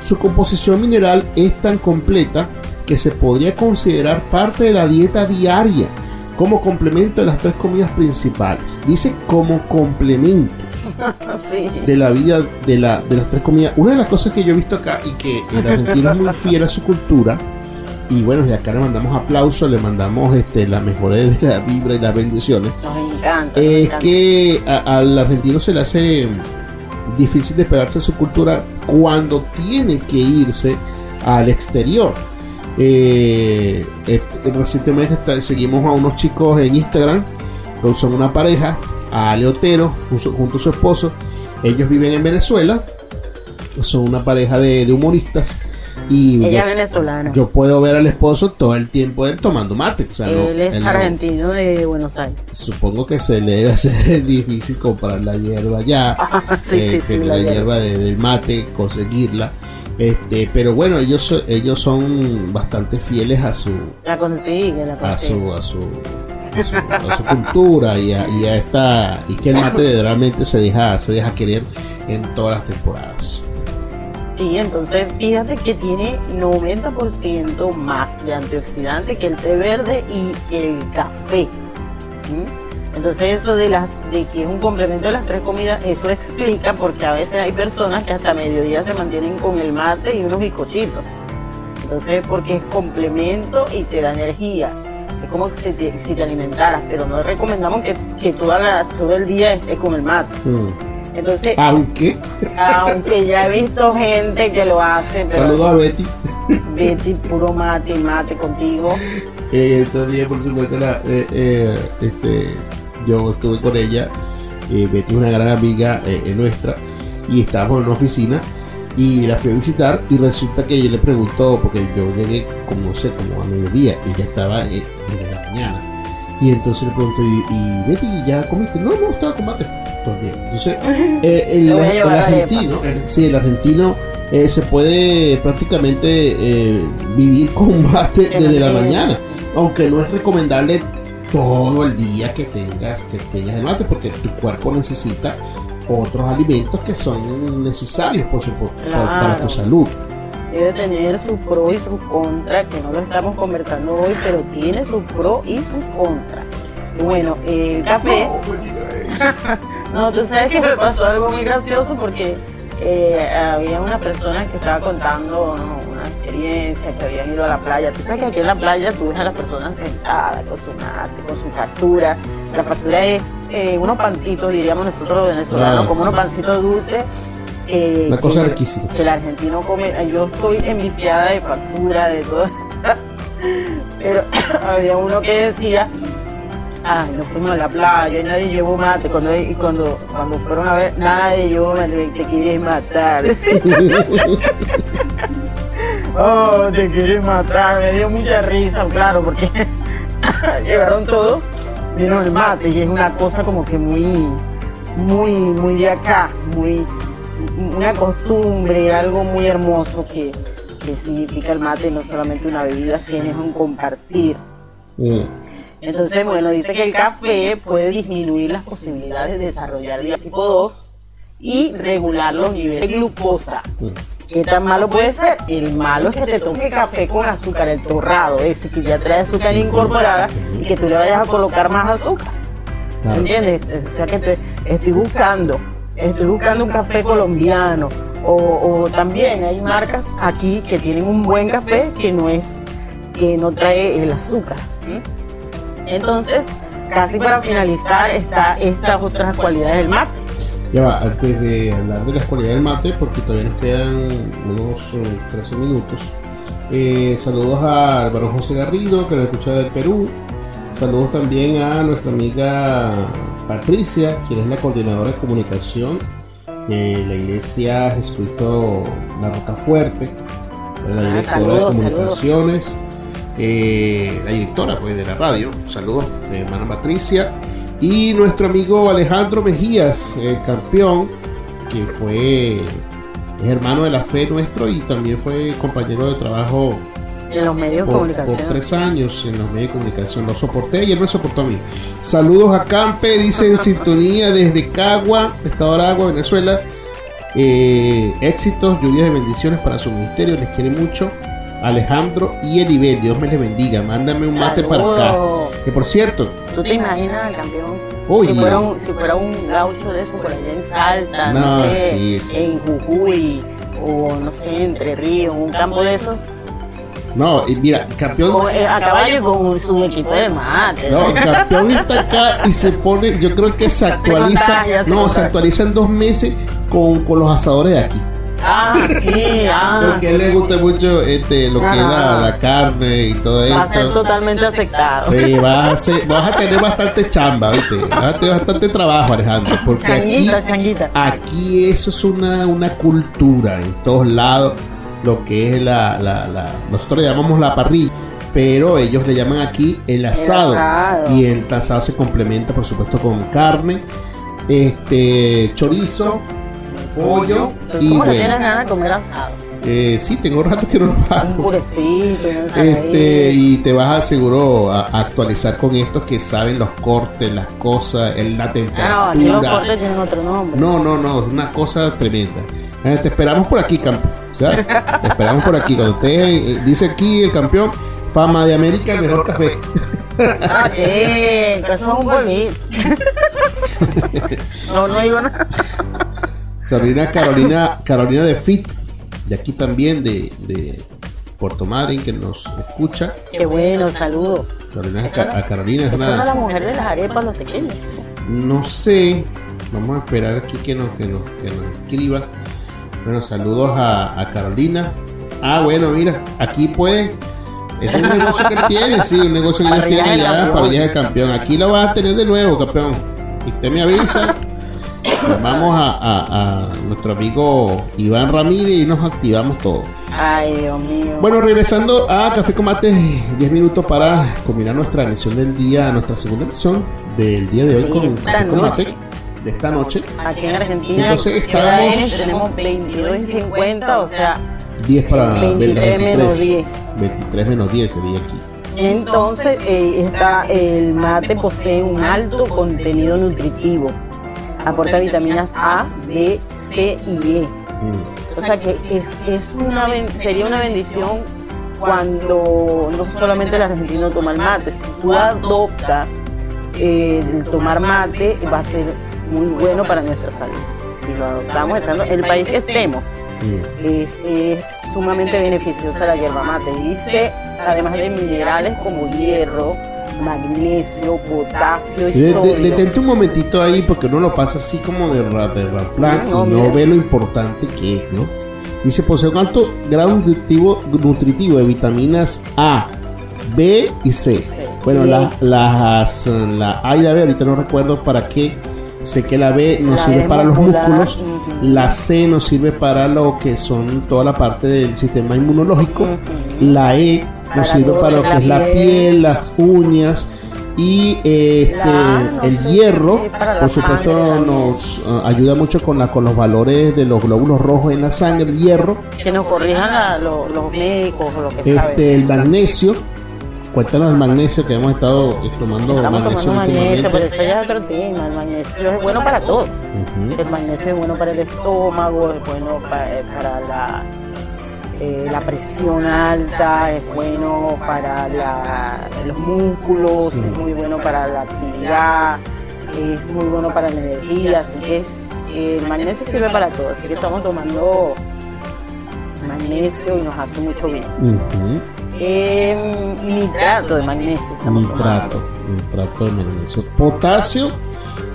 Su composición mineral es tan completa que se podría considerar parte de la dieta diaria como complemento de las tres comidas principales. Dice como complemento de la vida de, la, de las tres comidas. Una de las cosas que yo he visto acá y que el argentino es muy fiel a su cultura. Y bueno, desde acá le mandamos aplausos, le mandamos este, las mejores de la vibra y las bendiciones. Nos encanta. Es que a- al argentino se le hace difícil despegarse de su cultura cuando tiene que irse al exterior. Eh, eh, recientemente está- seguimos a unos chicos en Instagram, son una pareja, a Leotero, junto a su esposo. Ellos viven en Venezuela, son una pareja de, de humoristas. Y Ella yo, es venezolana. yo puedo ver al esposo todo el tiempo él tomando mate. O sea, no- Él es él no- argentino de Buenos Aires. supongo que se le debe hacer difícil comprar la hierba ya, sí, eh, sí, que sí, la, la hierba. hierba de- del mate, conseguirla. Este, pero bueno, ellos ellos son bastante fieles a su La consigue, la a su a su a su, a su cultura y a, y a esta y que el mate realmente se deja se deja querer en todas las temporadas. Sí, entonces fíjate que tiene 90% más de antioxidante que el té verde y que el café. ¿Mm? Entonces eso de, las de que es un complemento de las tres comidas, eso explica porque a veces hay personas que hasta mediodía se mantienen con el mate y unos bizcochitos. Entonces porque es complemento y te da energía. Es como si te, si te alimentaras, pero no recomendamos que, que toda la- todo el día estés con el mate. Mm. Entonces, Aunque aunque ya he visto gente que lo hace, pero saludo a Betty. Betty, puro mate y mate contigo. Eh, estos días, por supuesto, la- eh, eh, este, yo estuve con ella. eh, Betty es una gran amiga eh, eh, nuestra. Y estábamos en una oficina. Y la fui a visitar. Y resulta que ella le preguntó, porque yo llegué, como no sé, como a mediodía. Y ella estaba eh, desde la mañana. Y entonces le pregunto, ¿y, y Betty, ya comiste? No, no, estaba el día. Entonces, eh, el, argentino, sí, el argentino eh, se puede prácticamente eh, vivir Se desde la mañana. Aunque no es recomendable todo el día que tengas, que tengas el mate, porque tu cuerpo necesita otros alimentos que son necesarios por su- por- para- tu salud. Debe tener sus pros y sus contras, que no lo estamos conversando hoy, pero tiene sus pros y sus contras. Y Bueno, el café. No, tú sabes que me pasó algo muy gracioso porque eh, había una persona que estaba contando ¿no? Una experiencia que habían ido a la playa. Tú sabes que aquí en la playa tú ves a las personas sentadas con su mate, con su factura. La factura es eh, unos pancitos, diríamos nosotros los venezolanos, Ah, como unos pancitos dulces. que- Una cosa que- riquísima. que el argentino come. Yo estoy enviciada de factura, de todo. Pero había uno que decía, ay, nos fuimos a la playa y nadie llevó mate. Cuando, y cuando, cuando fueron a ver, nadie llevó mate, te quieres matar. oh, te quieres matar. Me dio mucha risa, claro, porque llevaron todo menos el mate y es una cosa como que muy, muy, muy de acá, muy una costumbre, algo muy hermoso que, que significa el mate, no solamente una bebida, sino es un compartir. Mm. Entonces, bueno, dice que el café puede disminuir las posibilidades de desarrollar diabetes tipo 2 y regular los niveles de glucosa. Mm. ¿Qué tan malo puede ser? El malo es que te toque café con azúcar, el torrado, ese que ya trae azúcar incorporada y que tú le vayas a colocar más azúcar. Claro. ¿Entiendes? O sea que te, estoy buscando, estoy buscando un café colombiano. O, o también hay marcas aquí que tienen un buen café que no es, que no trae el azúcar. ¿m? Entonces, casi para finalizar está estas otras cualidades del mate. Ya va, antes de hablar de las cualidades del mate, porque todavía nos quedan unos eh, 13 minutos. eh, saludos a Álvaro José Garrido, que nos escucha del Perú. Saludos también a nuestra amiga Patricia, quien es la coordinadora de comunicación de la iglesia Jesucristo La Roca Fuerte, la Ah, directora saludos, de comunicaciones, eh, la directora pues, de la radio. Saludos, mi hermana Patricia. Y nuestro amigo Alejandro Mejías, el campeón, que fue es hermano de la fe nuestro y también fue compañero de trabajo En los medios de comunicación. por tres años en los medios de comunicación. Lo soporté y él me soportó a mí. Saludos a Campe, dice en sintonía desde Cagua, Estado de Aragua, Venezuela. Eh, éxitos, lluvias de bendiciones para su ministerio. Les quiere mucho. Alejandro y Elibel, Dios me les bendiga. Mándame un mate para acá. Que por cierto, ¿Tú te imaginas al campeón? Uy, si, fuera un, si fuera un gaucho de eso por allá en Salta, no, No, sé, sí, sí. en Jujuy, o no sé, Entre Ríos, un campo de esos, no, y mira, campeón. o, eh, a caballo con su equipo de mate. No, campeón está acá y se pone, yo creo que se actualiza, se no, se contagia. actualiza en dos meses con, con los asadores de aquí. Ah, sí, ah. Porque a él le gusta mucho este, lo que es la, carne y todo Va a ser eso. totalmente aceptado. Sí, vas a, hacer- vas a tener bastante chamba, ¿viste? Vas a tener bastante trabajo, Alejandro. Porque aquí, Changuita, aquí eso es una, una cultura en todos lados. Lo que es la, la, la- Nosotros le llamamos la parrilla. Pero ellos le llaman aquí el asado. asado. Y el asado se complementa, por supuesto, con carne, este chorizo, pollo y ¿Cómo no bueno, tienes ganas de comer asado? eh, sí, tengo rato que no lo Un hago. purecito, una Este, y te vas a seguro a, a actualizar con estos que saben los cortes, las cosas, el- la Ah, no, temperatura. aquí los cortes tienen otro nombre. No, no, no, es una cosa tremenda. Eh, te esperamos por aquí, campeón. ¿sabes? Te esperamos por aquí. Cuando usted eh, dice aquí el campeón, fama de América, el mejor café. Ah, sí, que eso es un polvito. no, no digo nada. Carolina, Carolina, Carolina de Fit, de aquí también, de, de Puerto Madryn, que nos escucha. Qué bueno, saludos. Carolina, a Carolina es es la una. mujer de las arepas, los pequeños. No sé, vamos a esperar aquí que nos, que nos, que nos escriba. Bueno, saludos a, a Carolina. Ah, bueno, mira, aquí. Este es un negocio que tiene, sí, un negocio que ellos tienen allá, campeón. parrilla de campeón. Aquí lo vas a tener de nuevo, campeón. Y usted me avisa. Llamamos a, a- a nuestro amigo Iván Ramírez y nos activamos todo. Ay, Dios mío. Bueno, regresando a Café con Mate, 10 minutos para combinar nuestra emisión del día, nuestra segunda emisión del día de hoy con Esta Café con Mate de esta noche. Aquí en Argentina, Entonces, ¿qué hora estábamos- es? tenemos 22 y 50, o sea, 10 para 23 menos 10. 23 menos 10 sería aquí. entonces eh, está, el mate posee un alto contenido nutritivo. Aporta vitaminas A, B, C y E. Mm. O sea que es, es una, ben- sería una bendición cuando no solamente el argentino toma el mate, si tú adoptas eh, el tomar mate va a ser muy bueno para nuestra salud. Si lo adoptamos estando en el país que estemos, es, es sumamente beneficiosa la hierba mate. Dice, además de minerales como hierro, magnesio, potasio y sodio. detente un momentito ahí porque uno lo pasa así como de rap, de No, y no mira. ve lo importante que es, ¿no? Dice posee un alto grado nutritivo, nutritivo de vitaminas A, B y C. Bueno, la- las, la A y la B, ahorita no recuerdo para qué. Sé que la B nos La sirve B para los músculos, la C nos sirve para lo que son toda la parte del sistema inmunológico, la E nos sirve para lo que es la piel. las uñas y este, el hierro, para por supuesto, nos eh, ayuda mucho con, la, con los valores de los glóbulos rojos en la sangre, el hierro, Que nos corrijan los médicos o lo que este, el magnesio. Cuéntanos el magnesio que hemos estado tomando Estamos magnesio tomando magnesio, pero eso ya es otro tema. El magnesio es bueno para todo. El magnesio es bueno para el estómago, es bueno pa- eh, para, la, eh, la presión alta, es bueno para la- los músculos, Sí. es muy bueno para la actividad, es muy bueno para la energía. Así que es, el magnesio sirve para todo. Así que estamos tomando magnesio y nos hace mucho bien. Ujú. Eh, nitrato de magnesio. estamos Nitrato, tomando. nitrato de magnesio, potasio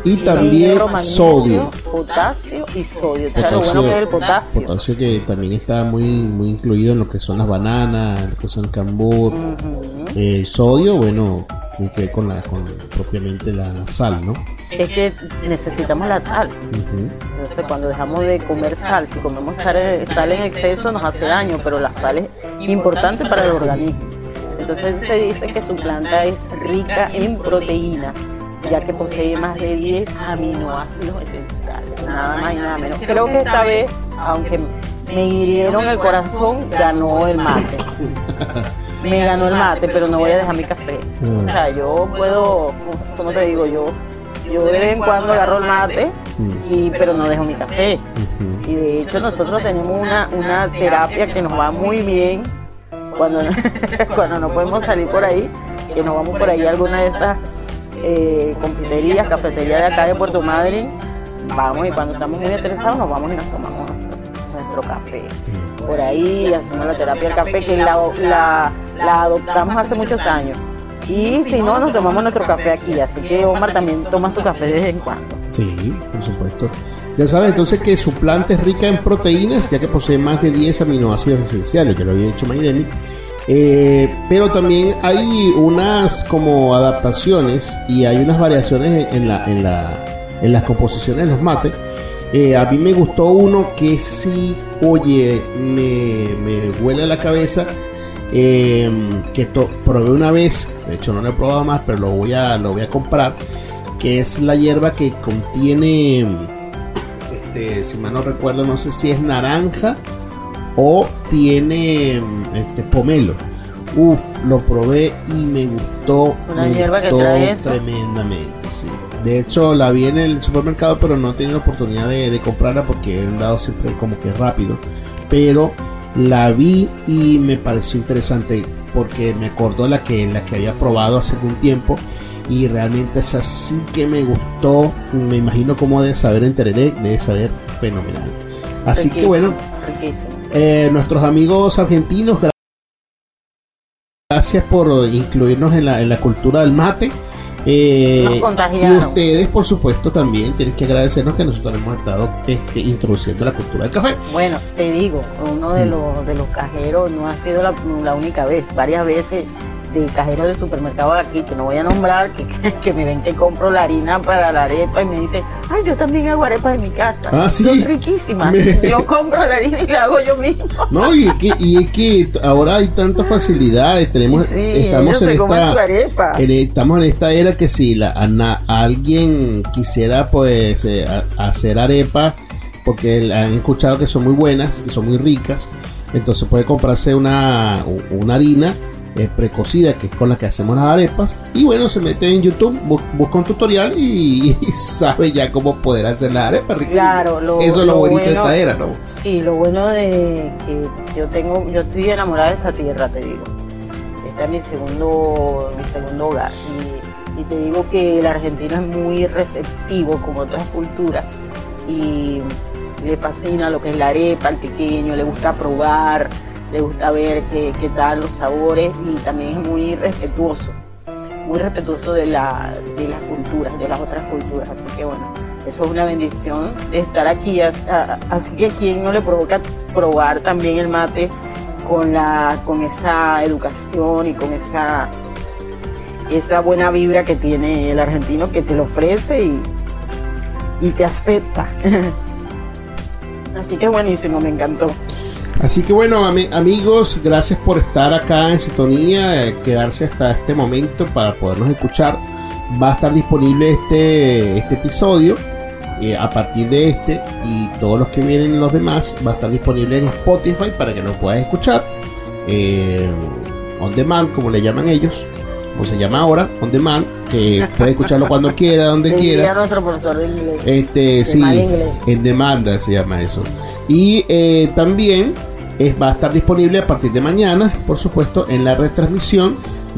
y también sodio. Potasio y sodio. O sea, lo Potasio, bueno que es el potasio. potasio que también está muy, muy incluido en lo que son las bananas, lo que son el cambur. El sodio, bueno, tiene que ver con, la, con propiamente la sal, ¿no? Es que necesitamos la sal. Entonces, cuando dejamos de comer sal, si comemos sal, sal en exceso nos hace daño, pero la sal es importante para el organismo. Entonces se dice que su planta es rica en proteínas, ya que posee más de 10 aminoácidos esenciales, nada más y nada menos. Creo que esta vez, aunque me hirieron el corazón, ganó el mate. me ganó el mate, pero no voy a dejar mi café. Mm. O sea, yo puedo, como te digo, yo, yo de vez en cuando agarro el mate, Mm. y, pero no dejo mi café. Y de hecho nosotros tenemos una, una terapia que nos va muy bien cuando, cuando no podemos salir por ahí, que nos vamos por ahí a alguna de estas eh, confiterías, cafeterías de acá de Puerto Madryn, vamos y cuando estamos muy estresados nos vamos y nos tomamos nuestro, café. Por ahí hacemos la terapia del café que la, la, la adoptamos hace muchos años. Y si no, nos tomamos nuestro café aquí. Así que Omar también toma su café de vez en cuando. Sí, por supuesto. Ya sabes entonces que su planta es rica en proteínas, ya que posee más de 10 aminoácidos esenciales, ya lo había dicho Mayremi. Eh, pero también hay unas como adaptaciones y hay unas variaciones en, la, en, la, en las composiciones de los mates. Eh, a mí me gustó uno que sí, oye, me, me huele la cabeza. eh, que to- probé una vez, de hecho no lo he probado más, pero lo voy a, lo voy a comprar. Que es la hierba que contiene, este, si mal no recuerdo, no sé si es naranja o tiene este pomelo. Uf, lo probé y me gustó. Una me hierba que gustó trae eso. Tremendamente, sí. De hecho, la vi en el supermercado, pero no he tenido la oportunidad de, de comprarla porque he andado siempre como que rápido. Pero la vi y me pareció interesante porque me acordó la que, la que había probado hace algún tiempo. Y realmente esa sí que me gustó. Me imagino cómo debe saber en tereré, debe saber fenomenal. Así que bueno, Riquísimo. eh, nuestros amigos argentinos, gra- gracias por incluirnos en la, en la cultura del mate. Eh, y ustedes, por supuesto, también tienen que agradecernos que nosotros hemos estado este, introduciendo la cultura del café. Bueno, te digo, uno de Mm. los, de los cajeros no ha sido la, la única vez, varias veces de cajeros de supermercado de aquí, que no voy a nombrar, que, que, me ven que compro la harina para la arepa y me dicen, ay, yo también hago arepas en mi casa. Ah, ¿sí? Son riquísimas. Me- Yo compro la harina y la hago yo mismo. No, y es que, y es que ahora hay tantas facilidades, tenemos, Sí, estamos en esta, en- estamos en esta era que si la, ana- alguien quisiera pues eh, a- hacer arepa porque han escuchado que son muy buenas y son muy ricas entonces puede comprarse una, una harina eh, precocida que es con la que hacemos las arepas y bueno se mete en YouTube bu- busca un tutorial y, y sabe ya cómo poder hacer las arepas. Claro, lo, eso es lo, bonito de bueno- esta era ¿no? Sí, lo bueno de que yo tengo, yo estoy enamorada de esta tierra, te digo. Este es mi segundo, mi segundo hogar. Y, y te digo que el argentino es muy receptivo con otras culturas y le fascina lo que es la arepa, el pequeño, le gusta probar, le gusta ver qué, qué tal los sabores y también es muy respetuoso, muy respetuoso de, la, de las culturas, de las otras culturas. Así que bueno, eso es una bendición de estar aquí. Así que a quien no le provoca probar también el mate con, la, con esa educación y con esa, esa buena vibra que tiene el argentino que te lo ofrece y, y te acepta. Así que buenísimo, me encantó. Así que bueno, ami- amigos, gracias por estar acá en sintonía, eh, quedarse hasta este momento para podernos escuchar. Va a estar disponible este, este episodio eh, a partir de este y todos los que vienen los demás va a estar disponible en Spotify para que lo puedas escuchar. eh, on demand, como le llaman ellos, o se llama ahora, on demand, que puede escucharlo cuando quiera, donde quiera. nuestro profesor de inglés. Este, sí, en demanda se llama eso. Y eh, también es- va a estar disponible a partir de mañana, por supuesto, en la retransmisión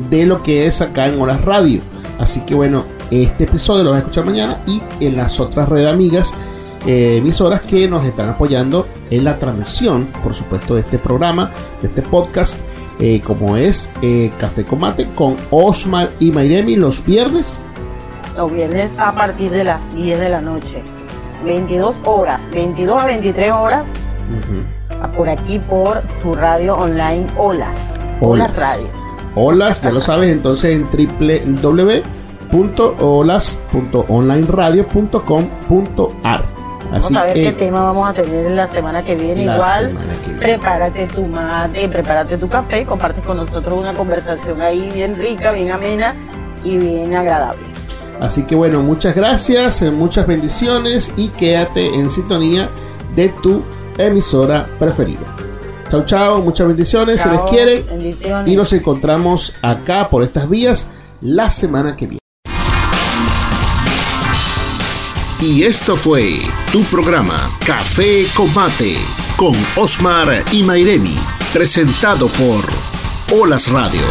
de lo que es acá en Horas Radio. Así que bueno, este episodio lo vas a escuchar mañana y en las otras redes amigas eh, emisoras que nos están apoyando en la transmisión, por supuesto, de este programa, de este podcast, eh, como es eh, Café con Mate con Osmar y Mayremi los viernes. Los viernes a partir de las 10 de la noche. 22 horas, 22 a 23 horas. Por aquí por tu radio online Olas. Olas. Olas Radio. Olas, ya lo sabes, entonces en www.olas.onlineradio.com.ar. Vamos Así a ver que qué tema vamos a tener en la semana que viene. Igual, semana que viene. prepárate tu mate, prepárate tu café, compartes con nosotros una conversación ahí bien rica, bien amena y bien agradable. Así que bueno, muchas gracias, eh, muchas bendiciones y quédate en sintonía de tu emisora preferida. Chau, chau, muchas bendiciones, se les Chao, quiere. bendiciones. Y nos encontramos acá por estas vías la semana que viene. Y esto fue tu programa Café con Mate con Osmar y Mairemi, presentado por Olas Radio.